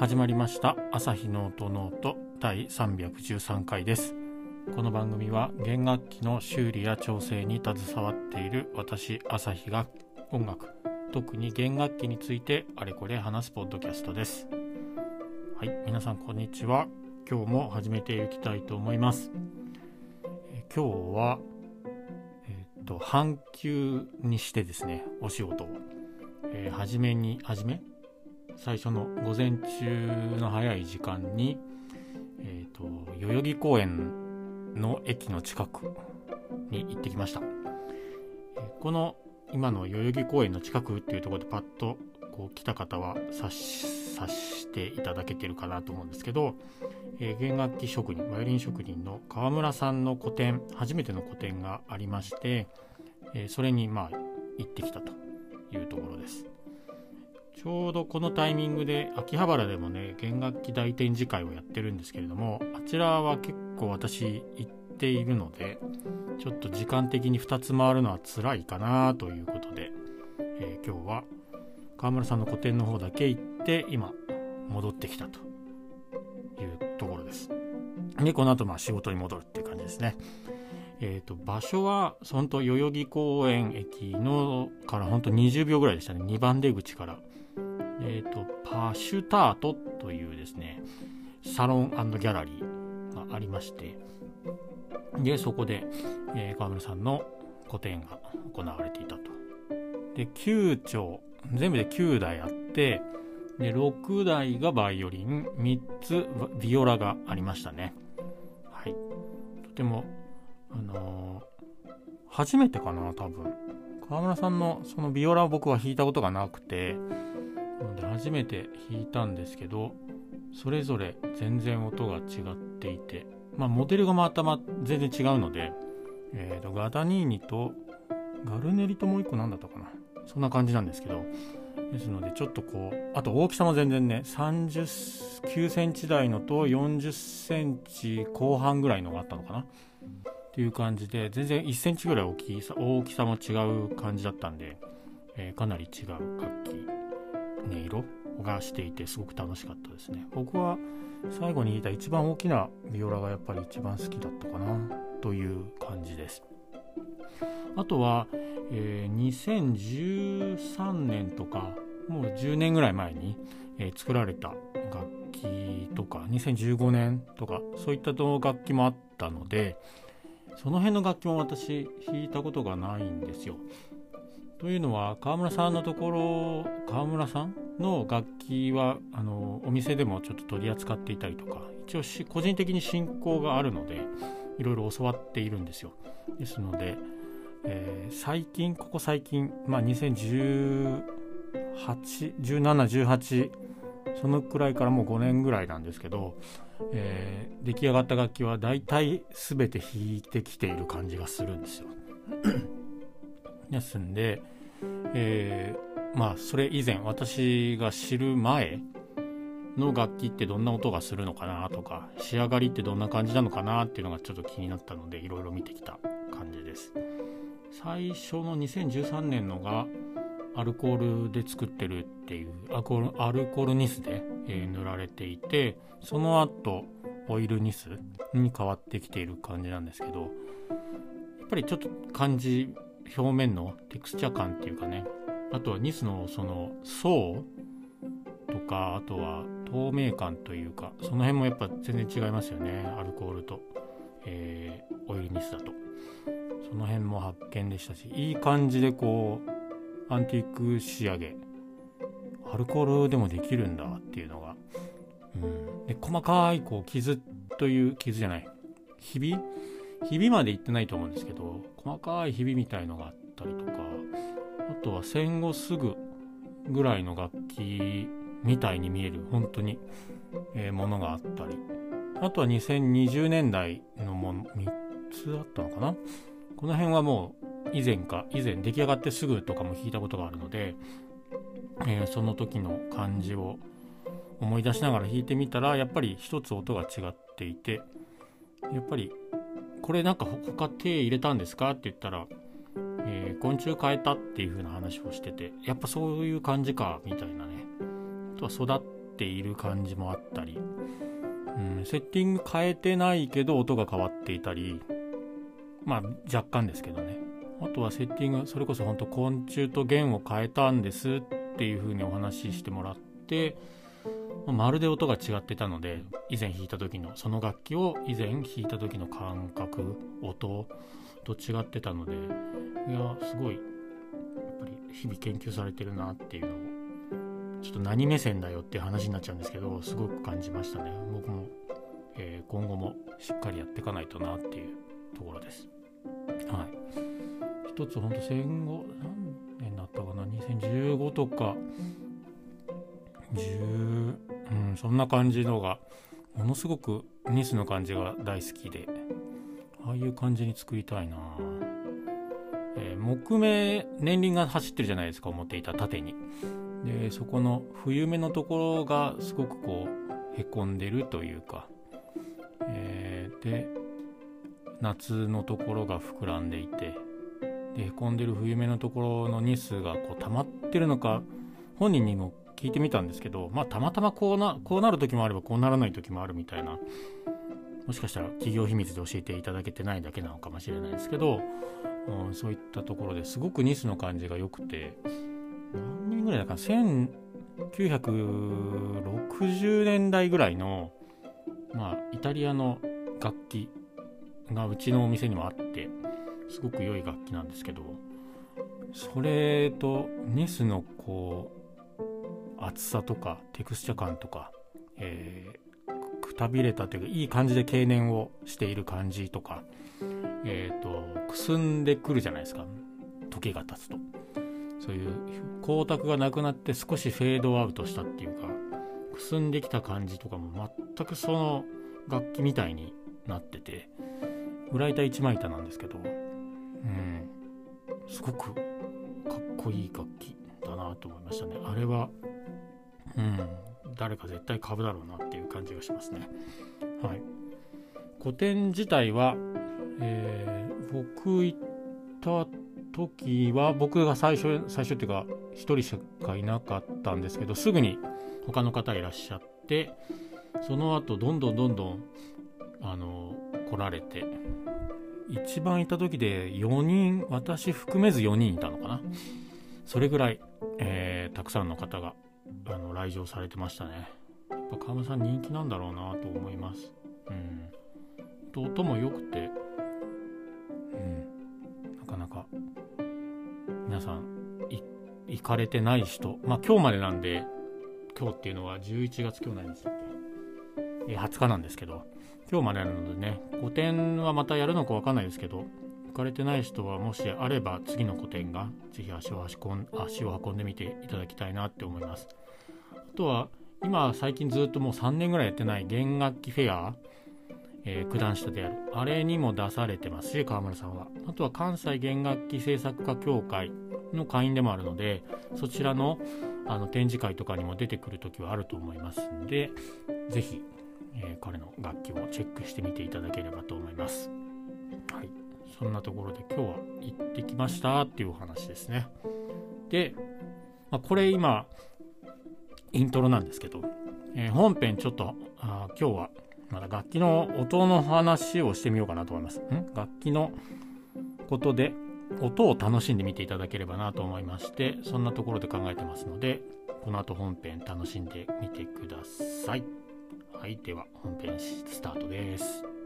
始まりました朝日ノートノート第313回です。この番組は弦楽器の修理や調整に携わっている私朝日が音楽特に弦楽器についてあれこれ話すポッドキャストです。はい皆さんこんにちは。今日も始めていきたいと思います。え今日は、と半休にしてですねお仕事を、えー、初めに初め？最初の午前中の早い時間に、えーと、代々木公園の駅の近くに行ってきました。この今の代々木公園の近くっていうところでパッとこう来た方は察していただけてるかなと思うんですけど、えー、弦楽器職人バイオリン職人の川村さんの個展初めての個展がありまして、えー、それにまあ行ってきたというところです。ちょうどこのタイミングで秋葉原でもね弦楽器大展示会をやってるんですけれどもあちらは結構私行っているのでちょっと時間的に2つ回るのは辛いかなということで、えー、今日は川村さんの個展の方だけ行って今戻ってきたというところです。でこの後まあ仕事に戻るっていう感じですね。えーと、場所は本当代々木公園駅のから本当20秒ぐらいでしたね。2番出口から。えっ、ー、と、パシュタートというですね、サロンギャラリーがありまして、で、そこで、えー、川村さんの個展が行われていたと。で、9丁、全部で9台あって、で、6台がバイオリン、3つビオラがありましたね。はい。とても、あのー、初めてかな、多分。川村さんのそのビオラを僕は弾いたことがなくて、ので初めて弾いたんですけどそれぞれ全然音が違っていてまあモデルがまたま全然違うので、えーと、ガダニーニとガルネリともう一個何だったかなそんな感じなんですけど。ですのでちょっとこうあと大きさも全然ね39センチ台のと40センチ後半ぐらいのがあったのかな。っていう感じで全然1センチぐらい大きさ大きさも違う感じだったんで、えー、かなり違う楽器音色がしていてすごく楽しかったですね。僕は最後に弾いた一番大きなビオラがやっぱり一番好きだったかなという感じです。あとは、えー、2013年とかもう10年ぐらい前に、えー、作られた楽器とか2015年とかそういった楽器もあったのでその辺の楽器も私弾いたことがないんですよ。というのは川村さんのところ川村さんの楽器はあのお店でもちょっと取り扱っていたりとか一応個人的に進行があるのでいろいろ教わっているんですよ。ですので、えー、最近ここ最近まあ20181718そのくらいからもう5年ぐらいなんですけど、えー、出来上がった楽器は大体全て弾いてきている感じがするんですよ。ですんで、えー、まあそれ以前私が知る前の楽器ってどんな音がするのかなとか仕上がりってどんな感じなのかなっていうのがちょっと気になったのでいろいろ見てきた感じです。最初の2013年のがアルコールで作ってるっていうアルコールニスで、えー、塗られていてその後オイルニスに変わってきている感じなんですけどやっぱりちょっと感じ表面のテクスチャ感っていうかねあとはニスのその層とかあとは透明感というかその辺もやっぱ全然違いますよねアルコールと、えー、オイルニスだと。その辺も発見でしたしいい感じでこうアンティーク仕上げ。アルコールでもできるんだっていうのが、うん、で細かいこう傷という傷じゃない。ひび？ひびまで行ってないと思うんですけど細かいひびみたいのがあったりとかあとは戦後すぐぐらいの楽器みたいに見える本当に、えー、ものがあったり。あとは2020年代のもの3つあったのかな？この辺はもう以前か以前出来上がってすぐとかも弾いたことがあるので、えー、その時の感じを思い出しながら弾いてみたらやっぱり一つ音が違っていてやっぱりこれなんか他手入れたんですか？って言ったらえー、昆虫変えたっていう風な話をしててやっぱそういう感じかみたいなね。あとは育っている感じもあったり、うん、セッティング変えてないけど音が変わっていたりまあ若干ですけどね。あとはセッティングそれこそ本当昆虫と弦を変えたんですっていう風にお話ししてもらってまるで音が違ってたので以前弾いた時のその楽器を以前弾いた時の感覚音と違ってたのでいやすごいやっぱり日々研究されてるなっていうのをちょっと何目線だよっていう話になっちゃうんですけどすごく感じましたね。僕も、えー、今後もしっかりやっていかないとなっていうところです。はい。一つほんと戦後何年だったかな？2015とか。10うんそんな感じのがものすごくニスの感じが大好きでああいう感じに作りたいな。えー、木目年輪が走ってるじゃないですか思っていた縦に。でそこの冬目のところがすごくこうへこんでるというか、えー、で夏のところが膨らんでいてでへこんでる冬目のところのニスがこう溜まってるのか本人にも聞いてみたんですけどまあたまたまこうなこうなる時もあればこうならない時もあるみたいなもしかしたら企業秘密で教えていただけてないだけなのかもしれないですけど、うん、そういったところですごくニスの感じが良くて何年ぐらいだか1960年代ぐらいの、まあ、イタリアの楽器がうちのお店にもあってすごく良い楽器なんですけどそれとニスのこう厚さとかテクスチャ感とか、えー、くたびれたというかいい感じで経年をしている感じとかえっ、ー、とくすんでくるじゃないですか。時が経つと。そういう光沢がなくなって少しフェードアウトしたっていうかくすんできた感じとかも全くその楽器みたいになってて裏板一枚板なんですけどうんすごくかっこいい楽器だなと思いましたねあれはうん誰か絶対買うだろうなっていう感じがしますね。はい。古典自体は、えー、僕行った時は僕が最初最初っていうか1人しかいなかったんですけどすぐに他の方いらっしゃってその後どんどんどんどんあの来られて一番いた時で4人私含めず4人いたのかな。それぐらい、えー、たくさんの方があの来場されてましたね。やっぱ川村さん人気なんだろうなと思います。うん。と音も良くてうん。なかなか皆さん行かれてない人まあ今日までなんで今日っていうのは11月今日何日だっけ、え20日なんですけど今日までなのでね個展はまたやるのか分かんないですけど行かれてない人はもしあれば次の個展がぜひ足を足を運んでみていただきたいなって思います。あとは今最近ずっともう3年ぐらいやってない弦楽器フェア、えー、九段下であるあれにも出されてますし川村さんはあとは関西弦楽器製作家協会の会員でもあるのでそちらのあの展示会とかにも出てくる時はあると思いますんで是非、えー、彼の楽器をチェックしてみていただければと思います。はい、そんなところで今日は行ってきましたっていうお話ですね。で、まあ、これ今イントロなんですけど、えー、本編ちょっとあ今日はまだ楽器の音の話をしてみようかなと思います。ん？楽器のことで音を楽しんでみていただければなと思いましてそんなところで考えてますのでこの後本編楽しんでみてください。はい、では本編スタートです。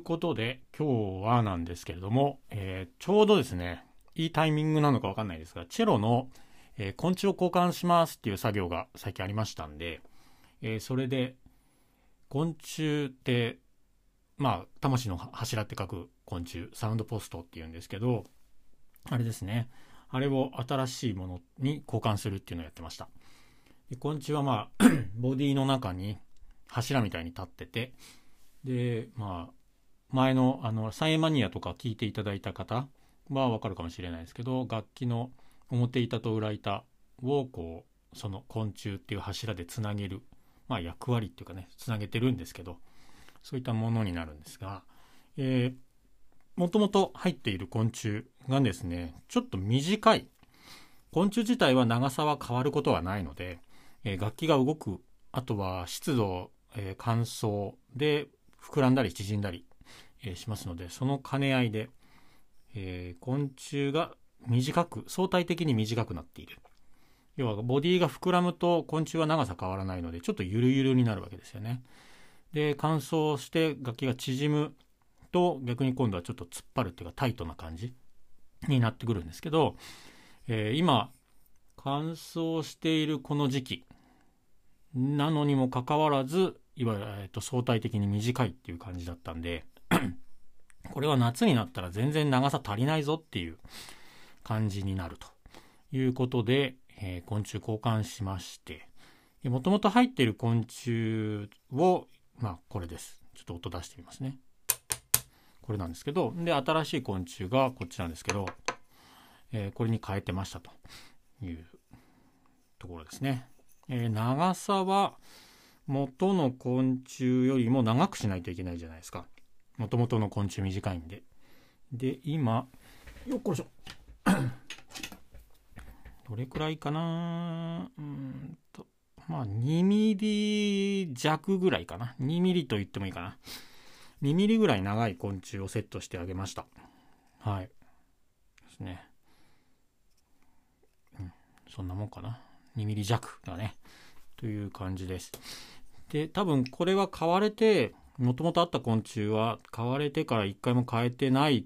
いうことで、今日はなんですけれども、えー、ちょうどですね、いいタイミングなのかわかんないですが、チェロの、えー、昆虫を交換しますっていう作業が最近ありましたんで、えー、それで、昆虫って、まあ、魂の柱って書く昆虫、サウンドポストっていうんですけど、あれですね、あれを新しいものに交換するっていうのをやってました。で昆虫はまあ、ボディの中に柱みたいに立ってて、で、まあ、前のあのサイエマニアとか聞いていただいた方はわかるかもしれないですけど楽器の表板と裏板をこうその昆虫っていう柱でつなげる、まあ、役割っていうかねつなげてるんですけどそういったものになるんですが、えー、もともと入っている昆虫がですねちょっと短い。昆虫自体は長さは変わることはないので、えー、楽器が動くあとは湿度、えー、乾燥で膨らんだり縮んだり、え、しますのでその兼ね合いで、え昆虫が短く相対的に短くなっている。要はボディが膨らむと昆虫は長さ変わらないのでちょっとゆるゆるになるわけですよね。で乾燥して楽器が縮むと逆に今度はちょっと突っ張るっていうかタイトな感じになってくるんですけど、えー、今乾燥しているこの時期なのにもかかわらずいわゆる、えー、と相対的に短いっていう感じだったんでこれは夏になったら全然長さ足りないぞっていう感じになるということで、えー、昆虫交換しましてもともと入っている昆虫をまあこれです。ちょっと音出してみますね。これなんですけどで新しい昆虫がこっちなんですけど、えー、これに変えてましたというところですね、えー、長さは元の昆虫よりも長くしないといけないじゃないですか。もともとの昆虫短いんで。で今よっこいしょ。どれくらいかな？うんとまあ2ミリ弱ぐらいかな。2ミリと言ってもいいかな。2ミリぐらい長い昆虫をセットしてあげました。はい。ですね。うん。そんなもんかな。2ミリ弱だね。という感じです。で多分これは買われてもともとあった昆虫は買われてから一回も変えてないっ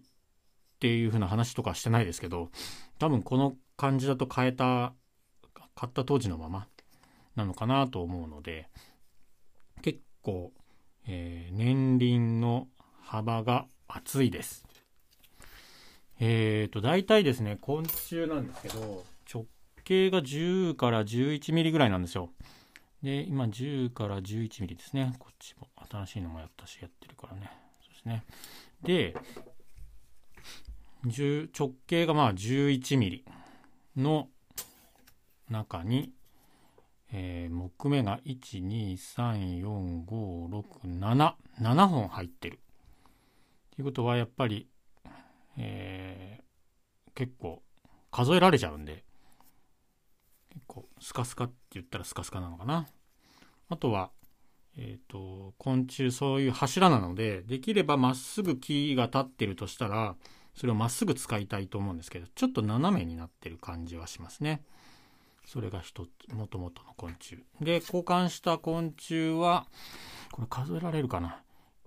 ていう風な話とかしてないですけど多分この感じだと変えた買った当時のままなのかなと思うので結構、えー、年輪の幅が厚いです。えっ、ー、と大体ですね昆虫なんですけど直径が10から11ミリぐらいなんですよ。で今10から11ミリですね。こっちも新しいのもやったしやってるからね。そうですね。で直径がまあ11ミリの中に、えー、木目が1234567 7本入ってる。ということはやっぱり、えー、結構数えられちゃうんで結構スカスカって言ったらスカスカなのかな。あとはえっ、ー、と昆虫そういう柱なのでできればまっすぐ木が立ってるとしたらそれをまっすぐ使いたいと思うんですけどちょっと斜めになってる感じはしますね。それが一つもともとの昆虫。で交換した昆虫はこれ数えられるかな。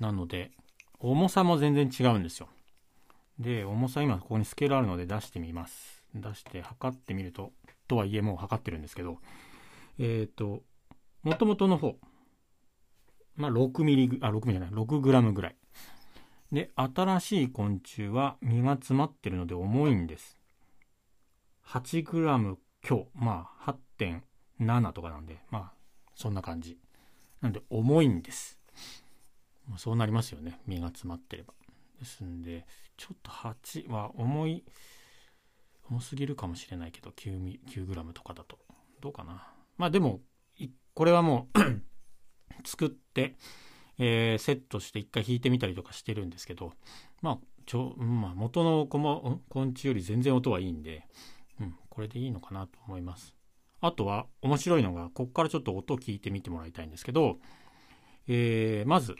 なので重さも全然違うんですよ。で、重さ今ここにスケールあるので出してみます。出して測ってみると、とはいえもう測ってるんですけど、えっ、ー、と、もともとの方、まあ6ミリ、あ、6ミリじゃない、6グラムぐらい。で、新しい昆虫は身が詰まってるので重いんです。8g 強。まあ、8.7とかなんで、まあ、そんな感じ。なんで、重いんです。まそうなりますよね。身が詰まってれば。ですんで、ちょっと8は重い、重すぎるかもしれないけど、9, 9g とかだと。どうかな。まあでも、これはもう 作って、えー、セットして一回弾いてみたりとかしてるんですけど、まあ、ちょまあ、元の昆虫より全然音はいいんで、うん、これでいいのかなと思います。あとは面白いのが、ここからちょっと音を聞いてみてもらいたいんですけど、えー、まず、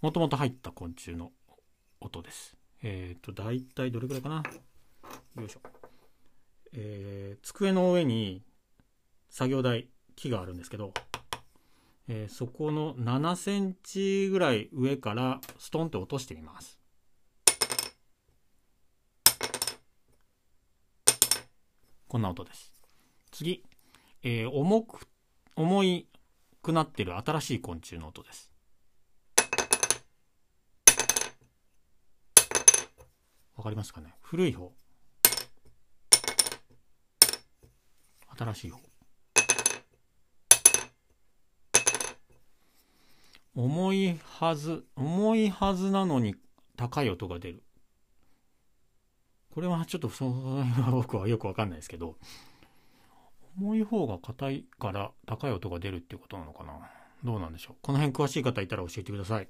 もともと入った昆虫の音です。えっ、ー、と、大体どれくらいかな？よいしょ。えー、机の上に作業台、木があるんですけど、えー、そこの7センチぐらい上からストンと落としてみます。こんな音です。次、えー、重く、重くなってる新しい昆虫の音です。わかりますかね？古い方。新しい方。重いはず、重いはずなのに高い音が出る。これはちょっとその辺は僕はよくわかんないですけど、重い方が硬いから高い音が出るっていうことなのかな？どうなんでしょう？この辺詳しい方いたら教えてください。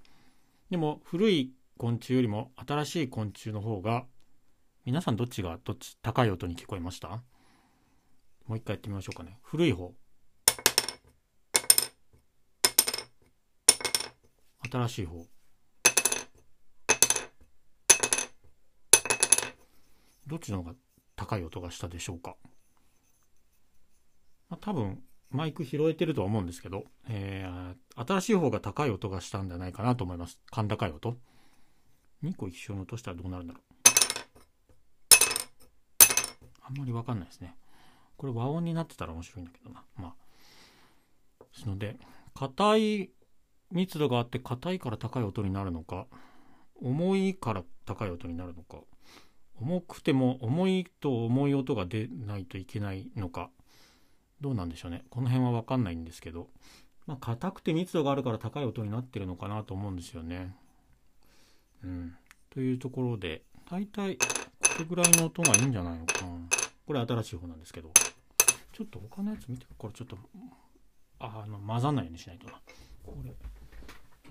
でも古い昆虫よりも新しい昆虫の方が皆さんどっちがどっち高い音に聞こえました？もう一回やってみましょうかね。古い方。新しい方。どっちの方が高い音がしたでしょうか、まあ、多分マイク拾えてるとは思うんですけど、えー、新しい方が高い音がしたんじゃないかなと思います。甲高い音。2個一緒に落としたらどうなるんだろう。あんまりわかんないですね。これ和音になってたら面白いんだけどな。まあ。ですので、硬い密度があって硬いから高い音になるのか、重いから高い音になるのか、重くても重いと重い音が出ないといけないのか、どうなんでしょうね。この辺はわかんないんですけど、まあ、硬くて密度があるから高い音になってるのかなと思うんですよね。うん。というところで、大体これぐらいの音がいいんじゃないのかな。これ新しい方なんですけど、ちょっと他のやつ見て、これちょっと、あの、混ざんないようにしないとな。これ、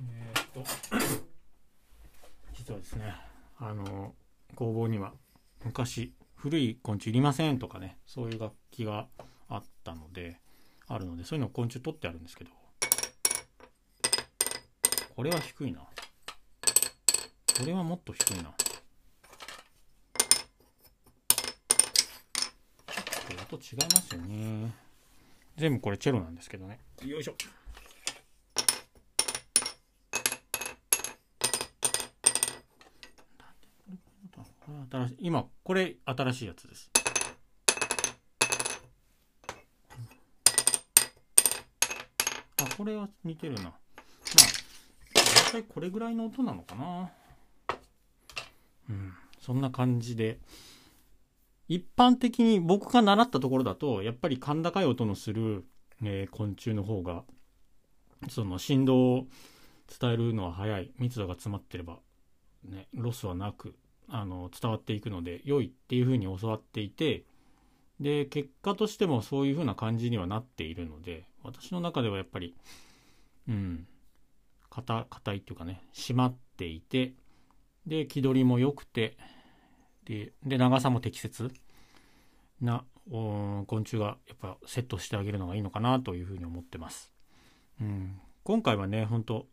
えー、っと、実はですね、あの、工房には昔古い昆虫いりませんとかねそういう楽器があったのであるのでそういうのを昆虫取ってあるんですけどこれは低いなこれはもっと低いな。ちょっと音違いますよね。全部これチェロなんですけどね。よいしょ。新しい今これ新しいやつです。あこれは似てるな。まあ大体これぐらいの音なのかな。そんな感じで。一般的に僕が習ったところだとやっぱり甲高い音のする、えー、昆虫の方がその振動を伝えるのは早い。密度が詰まってればねロスはなくあの伝わっていくので良いっていうふうに教わっていてで結果としてもそういうふうな感じにはなっているので私の中ではやっぱりうん硬硬いっていうかね締まっていてで気取りも良くてで長さも適切な昆虫がやっぱセットしてあげるのがいいのかなというふうに思ってます。うん、今回はね本当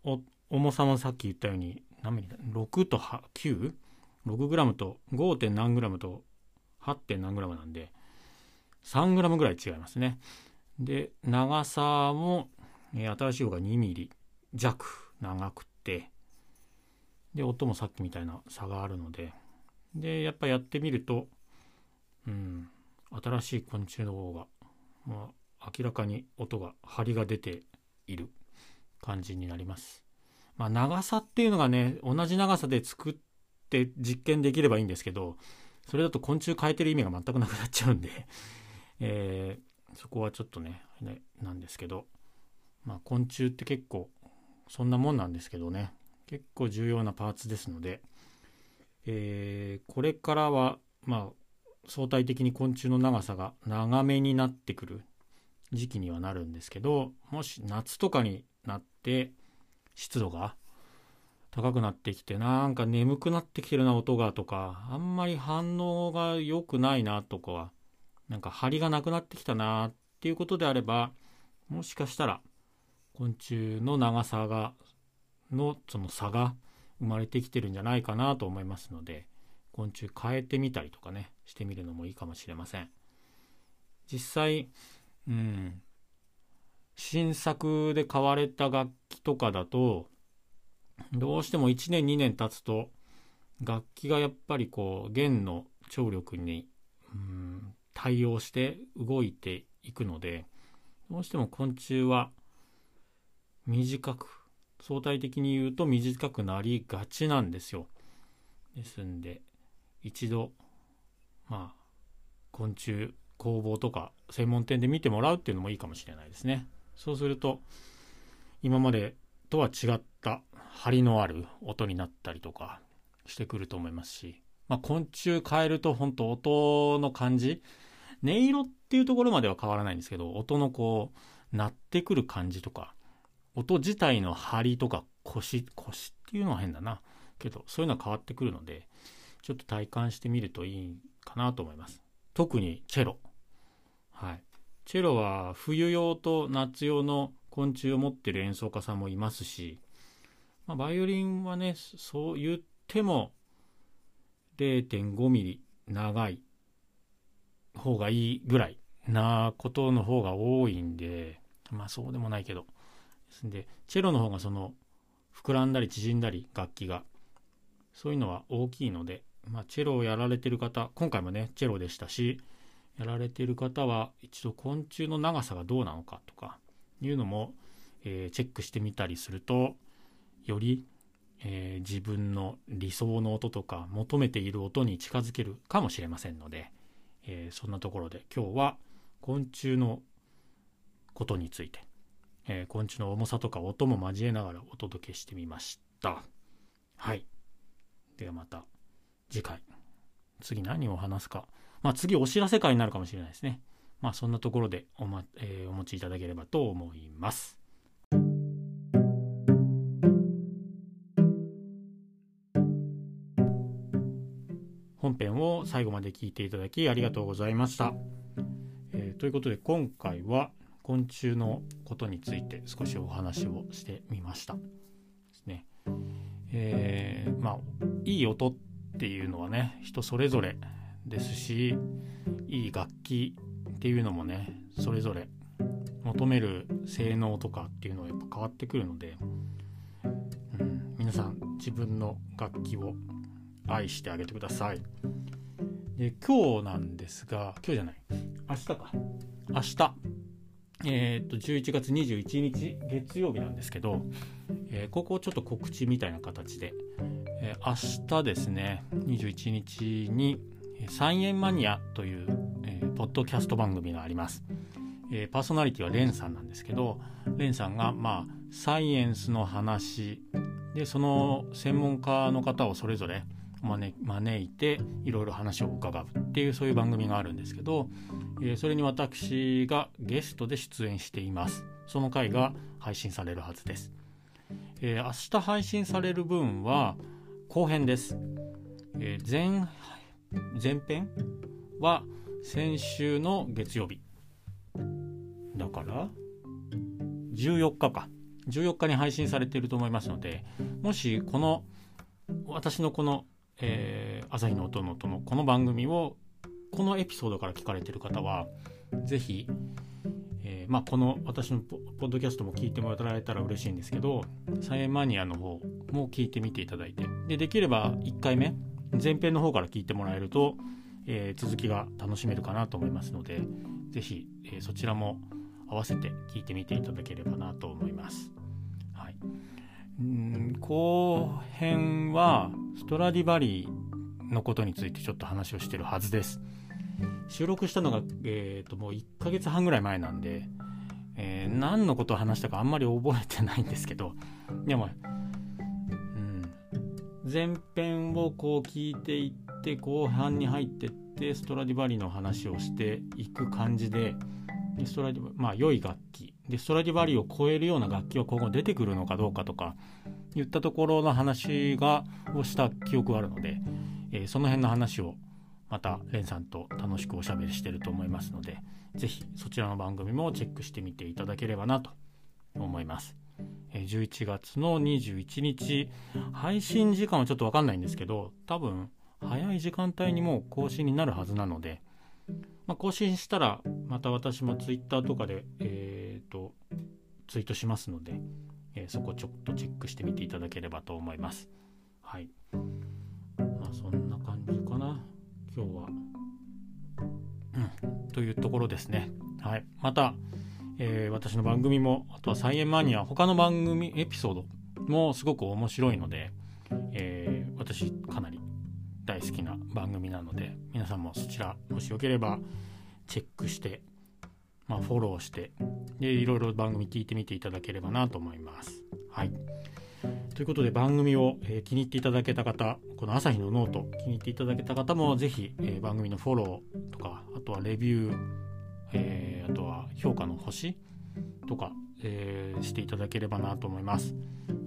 重さもさっき言ったように何ミリだ6と 9? 6g と 5. 点何 g と 8. 点何 g なんで 3g ぐらい違いますね。で長さも、え、新しい方が 2mm 弱長くてで音もさっきみたいな差があるのででやっぱやってみるとうん新しい昆虫の方が、まあ、明らかに音が張りが出ている感じになります。まあ、長さっていうのがね同じ長さで作って実験できればいいんですけど、それだと昆虫変えてる意味が全くなくなっちゃうんで えー、そこはちょっとね、ねなんですけど、まあ昆虫って結構そんなもんなんですけどね、結構重要なパーツですので、えー、これからは、まあ、相対的に昆虫の長さが長めになってくる時期にはなるんですけど、もし夏とかになって湿度が高くなってきてなんか眠くなってきてるな音がとかあんまり反応が良くないなとかはなんか張りがなくなってきたなっていうことであればもしかしたら昆虫の長さがのその差が生まれてきてるんじゃないかなと思いますので昆虫変えてみたりとかねしてみるのもいいかもしれません。実際うん新作で買われた楽器とかだとどうしても1年2年経つと楽器がやっぱりこう弦の張力に、うん、対応して動いていくのでどうしても昆虫は短く相対的に言うと短くなりがちなんですよ。ですんで一度まあ昆虫工房とか専門店で見てもらうっていうのもいいかもしれないですね。そうすると今までとは違った張りのある音になったりとかしてくると思いますし、まあ、昆虫変えると本当音の感じ音色っていうところまでは変わらないんですけど音のこう鳴ってくる感じとか音自体の張りとか腰腰っていうのは変だな。けどそういうのは変わってくるのでちょっと体感してみるといいかなと思います。特にチェロ。はい。チェロは冬用と夏用の昆虫を持ってる演奏家さんもいますし、まあ、バイオリンはねそう言っても0.5ミリ長い方がいいぐらいなことの方が多いんでまあそうでもないけど。ですんでチェロの方がその膨らんだり縮んだり楽器が。そういうのは大きいので、まあ、チェロをやられてる方今回もねチェロでしたしやられてる方は一度昆虫の長さがどうなのかとかいうのも、えー、チェックしてみたりするとより、えー、自分の理想の音とか求めている音に近づけるかもしれませんので、えー、そんなところで今日は昆虫のことについて、え昆虫の重さとか音も交えながらお届けしてみました。はい。ではまた次回次何を話すかまあ、次お知らせ会になるかもしれないですね。まあ、そんなところでお,、まえー、お持ちいただければと思います。本編を最後まで聞いていただきありがとうございました。えー、ということで今回は昆虫のことについて少しお話をしてみました。ですね。えー、まあいい音っていうのはね人それぞれですしいい楽器っていうのもねそれぞれ求める性能とかっていうのはやっぱ変わってくるので、うん、皆さん自分の楽器を愛してあげてくださいで今日なんですが今日じゃない明日か明日えー、っと11月21日月曜日なんですけど、えー、ここちょっと告知みたいな形で、えー、明日ですね21日にサイエンマニアという、えー、ポッドキャスト番組があります。えー、パーソナリティはレンさんなんですけど、レンさんが、まあ、サイエンスの話で、その専門家の方をそれぞれ招いて、いろいろ話を伺うっていう、そういう番組があるんですけど、え、それに私がゲストで出演しています。その回が配信されるはずです。えー、明日配信される分は後編です。え、前前編は先週の月曜日だから14日か14日に配信されていると思いますのでもしこの私のこの、えー、朝日の音の音のこの番組をこのエピソードから聞かれてる方は是非、えー、まあ、この私のポッドキャストも聞いてもらえたら嬉しいんですけどサイエンマニアの方も聞いてみていただいてでできれば1回目前編の方から聞いてもらえると、えー、続きが楽しめるかなと思いますので是非、えー、そちらも合わせて聞いてみていただければなと思います。はい、うん後編はストラディバリーのことについてちょっと話をしてるはずです。収録したのが、えーと、もう1ヶ月半ぐらい前なんで、えー、何のことを話したかあんまり覚えてないんですけど でもうん。前編をこう聞いていって後半に入ってってストラディバリの話をしていく感じでストラディまあ良い楽器。でストラディバリを超えるような楽器は今後出てくるのかどうかとか言ったところの話がをした記憶があるので、えー、その辺の話をまたレンさんと楽しくおしゃべりしてると思いますので是非そちらの番組もチェックしてみていただければなと思います。11月の21日配信時間はちょっと分かんないんですけど多分早い時間帯にもう更新になるはずなので、まあ、更新したらまた私も Twitter とかで、えーと、ツイートしますので、えー、そこちょっとチェックしてみていただければと思います。はい。今日は。うん、というところですね。はい、また、えー、私の番組もあとは「サイエンマニア」他の番組エピソードもすごく面白いので、えー、私かなり大好きな番組なので皆さんもそちらもしよければチェックして、まあ、フォローしてでいろいろ番組聞いてみていただければなと思います。はいということで番組を、えー、気に入っていただけた方この朝日のノート気に入っていただけた方もぜひ、えー、番組のフォローとかあとはレビュー、えー、あとは評価の星とか、えしていただければなと思います、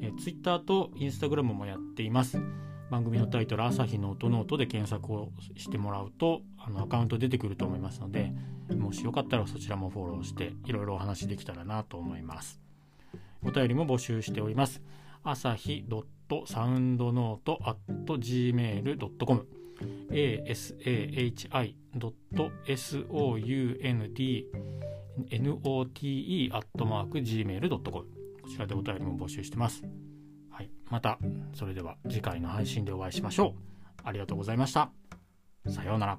え Twitter と Instagram もやっています。番組のタイトル「朝日の音ノート」で検索をしてもらうとあのアカウント出てくると思いますのでもしよかったらそちらもフォローしていろいろお話できたらなと思います。お便りも募集しております。朝日 .soundnote.gmail.com asahi.soundnote.gmail.com こちらでお便りも募集してます。はい。また、それでは次回の配信でお会いしましょう。ありがとうございました。さようなら。